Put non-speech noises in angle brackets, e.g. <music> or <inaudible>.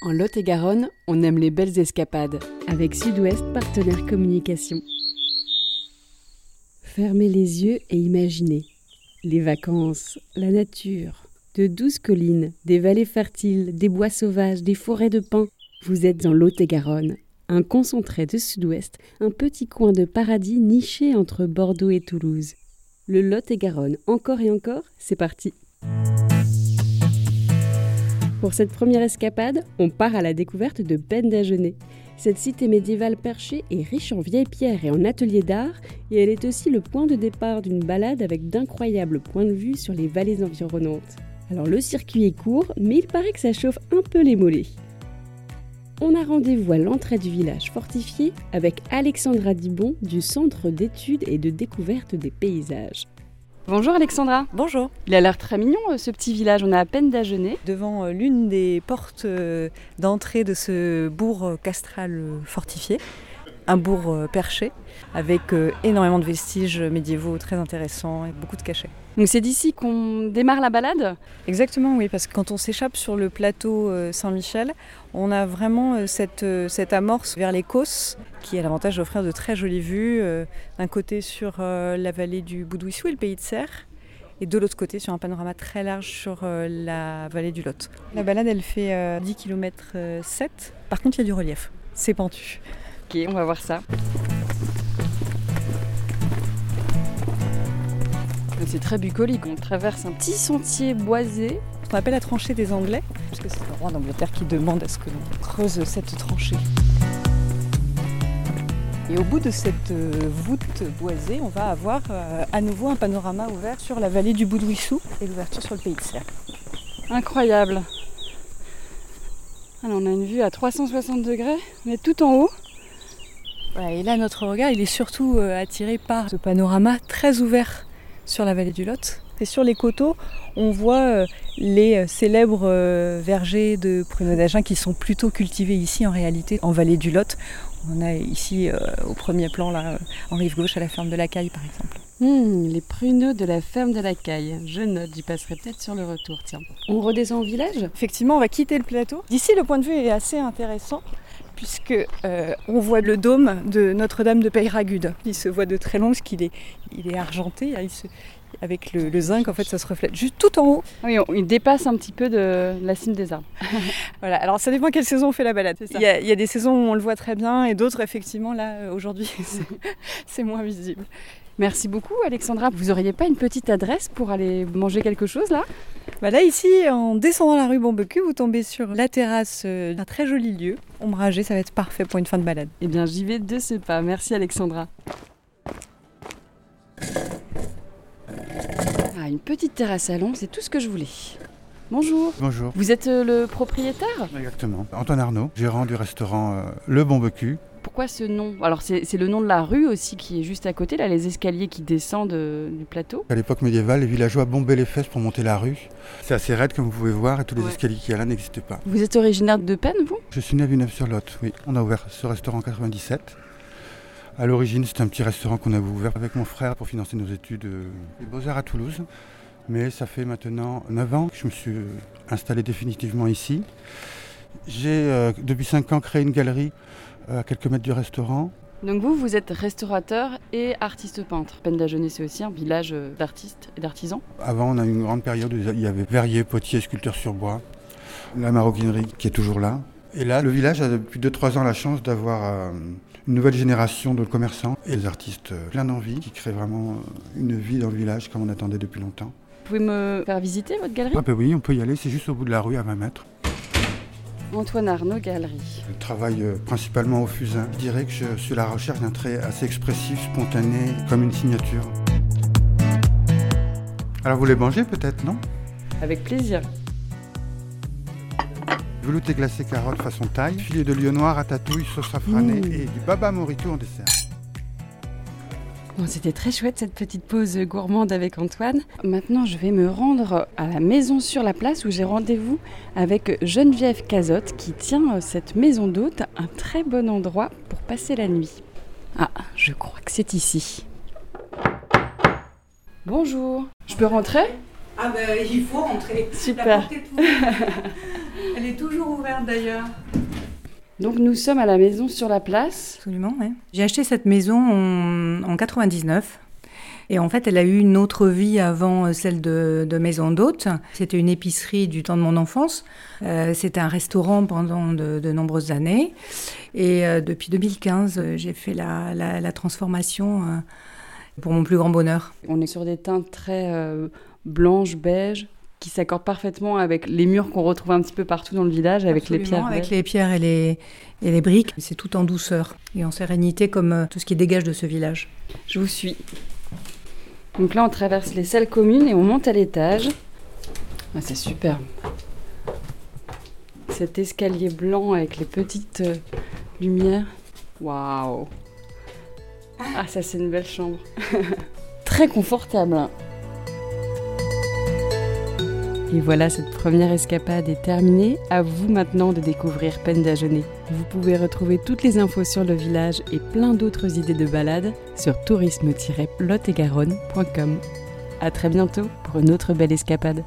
En Lot-et-Garonne, on aime les belles escapades. Avec Sud-Ouest Partenaire Communication. Fermez les yeux et imaginez. Les vacances, la nature, de douces collines, des vallées fertiles, des bois sauvages, des forêts de pins. Vous êtes en Lot-et-Garonne, un concentré de Sud-Ouest, un petit coin de paradis niché entre Bordeaux et Toulouse. Le Lot-et-Garonne, encore et encore, c'est parti. Pour cette première escapade, on part à la découverte de Pendagenet. Cette cité médiévale perchée est riche en vieilles pierres et en ateliers d'art, et elle est aussi le point de départ d'une balade avec d'incroyables points de vue sur les vallées environnantes. Alors le circuit est court, mais il paraît que ça chauffe un peu les mollets. On a rendez-vous à l'entrée du village fortifié avec Alexandra Dibon du Centre d'études et de découverte des paysages. Bonjour Alexandra. Bonjour. Il a l'air très mignon euh, ce petit village, on a à peine d'ajeuner. Devant euh, l'une des portes euh, d'entrée de ce bourg castral fortifié, un bourg perché avec énormément de vestiges médiévaux très intéressants et beaucoup de cachets. Donc c'est d'ici qu'on démarre la balade Exactement, oui, parce que quand on s'échappe sur le plateau Saint-Michel, on a vraiment cette, cette amorce vers les Causses qui a l'avantage d'offrir de très jolies vues, d'un côté sur la vallée du Boudouissou et le pays de Serres, et de l'autre côté sur un panorama très large sur la vallée du Lot. La balade elle fait 10 km 7, par contre il y a du relief, c'est pentu. Ok, on va voir ça. C'est très bucolique, on traverse un petit sentier boisé. On appelle la tranchée des Anglais, puisque c'est le roi d'Angleterre qui demande à ce que l'on creuse cette tranchée. Et au bout de cette euh, voûte boisée, on va avoir euh, à nouveau un panorama ouvert sur la vallée du Boudouissou et l'ouverture sur le pays de Serre. Incroyable. Alors on a une vue à 360 degrés, on est tout en haut. et là, notre regard, il est surtout euh, attiré par ce panorama très ouvert sur la vallée du Lot. Et sur les coteaux, on voit les célèbres vergers de pruneaux d'Agen qui sont plutôt cultivés ici en réalité en vallée du Lot. On a ici au premier plan là, en rive gauche à la ferme de la Caille par exemple. Hmm, les pruneaux de la ferme de la Caille. Je note, j'y passerai peut-être sur le retour. Tiens, on redescend au village? Effectivement, on va quitter le plateau. D'ici, le point de vue est assez intéressant puisque on voit le dôme de Notre-Dame de Peyragude. Il se voit de très loin parce qu'il est, il est argenté. avec le, zinc, en fait, ça se reflète juste tout en haut. Oui, il dépasse un petit peu de la cime des arbres. <laughs> voilà, alors ça dépend quelle saison on fait la balade. Il y, a, il y, a, des saisons où on le voit très bien et d'autres, effectivement, là, aujourd'hui, <laughs> c'est moins visible. Merci beaucoup Alexandra. Vous auriez pas une petite adresse pour aller manger quelque chose là? Bah Là ici, en descendant la rue Bombecu, vous tombez sur la terrasse d'un très joli lieu, ombragé, ça va être parfait pour une fin de balade. Eh bien j'y vais de ce pas. Merci Alexandra. Ah, une petite terrasse salon, c'est tout ce que je voulais. Bonjour. Bonjour. Vous êtes le propriétaire? Exactement. Antoine Arnaud, gérant du restaurant euh, Le Bombecu. Pourquoi ce nom? Alors c'est le nom de la rue aussi qui est juste à côté, là, les escaliers qui descendent du plateau. À l'époque médiévale, les villageois bombaient les fesses pour monter la rue. C'est assez raide comme vous pouvez voir et tous les Ouais. escaliers qu'il y a là n'existaient pas. Vous êtes originaire de Penn, vous? Je suis né à Villeneuve-sur-Lot, oui. On a ouvert ce restaurant en 97. À l'origine, c'était un petit restaurant qu'on avait ouvert avec mon frère pour financer nos études euh, des beaux-arts à Toulouse. Mais ça fait maintenant 9 ans que je me suis euh, installé définitivement ici. J'ai euh, depuis 5 ans créé une galerie euh, à quelques mètres du restaurant. Donc vous, vous êtes restaurateur et artiste peintre. Penn d'Agenais, c'est aussi un village euh, d'artistes et d'artisans. Avant, on a eu une grande période où il y avait verrier, potier, sculpteur sur bois, la maroquinerie qui est toujours là. Et là, le village a depuis 2-3 ans la chance d'avoir une nouvelle génération de commerçants et des artistes pleins d'envie qui créent vraiment une vie dans le village comme on attendait depuis longtemps. Vous pouvez me faire visiter votre galerie? Ah ben oui, on peut y aller, c'est juste au bout de la rue à 20 mètres. Antoine Arnaud Galerie. Je travaille euh, principalement au fusain. Je dirais que je suis à la recherche d'un trait assez expressif, spontané, comme une signature. Alors vous les mangez peut-être, non? Avec plaisir. Velouté glacé carotte façon taille, filet de lieu noir à tatouille, sauce safranée Mmh. et du baba morito en dessert. Bon, C'était très chouette cette petite pause gourmande avec Antoine. Maintenant, je vais me rendre à la maison sur la place où j'ai rendez-vous avec Geneviève Cazotte qui tient euh, cette maison d'hôte, un très bon endroit pour passer la nuit. Ah, je crois que c'est ici. Bonjour, je peux rentrer? Ah ben il faut rentrer. La Super. porte est ouverte. Elle est toujours ouverte d'ailleurs. Donc nous sommes à la maison sur la place. Absolument, oui. J'ai acheté cette maison en, en 99. Et en fait, elle a eu une autre vie avant celle de, de maison d'hôte. C'était une épicerie du temps de mon enfance. Euh, C'était un restaurant pendant de, de, nombreuses années. Et euh, depuis 2015, j'ai fait la, la, la transformation euh, pour mon plus grand bonheur. On est sur des teintes très euh, blanches, beige, qui s'accordent parfaitement avec les murs qu'on retrouve un petit peu partout dans le village, avec Absolument, les pierres. Avec les pierres et les, et les briques. C'est tout en douceur et en sérénité comme euh, tout ce qui dégage de ce village. Je vous suis. Donc là, on traverse les salles communes et on monte à l'étage. Ah, c'est superbe. Cet escalier blanc avec les petites euh, lumières. Waouh Ah, ça, c'est une belle chambre. <laughs> Très confortable. Et voilà, cette première escapade est terminée. À vous maintenant de découvrir Pendagenet. Vous pouvez retrouver toutes les infos sur le village et plein d'autres idées de balade sur tourisme-lot-et-garonne.com. À très bientôt pour une autre belle escapade.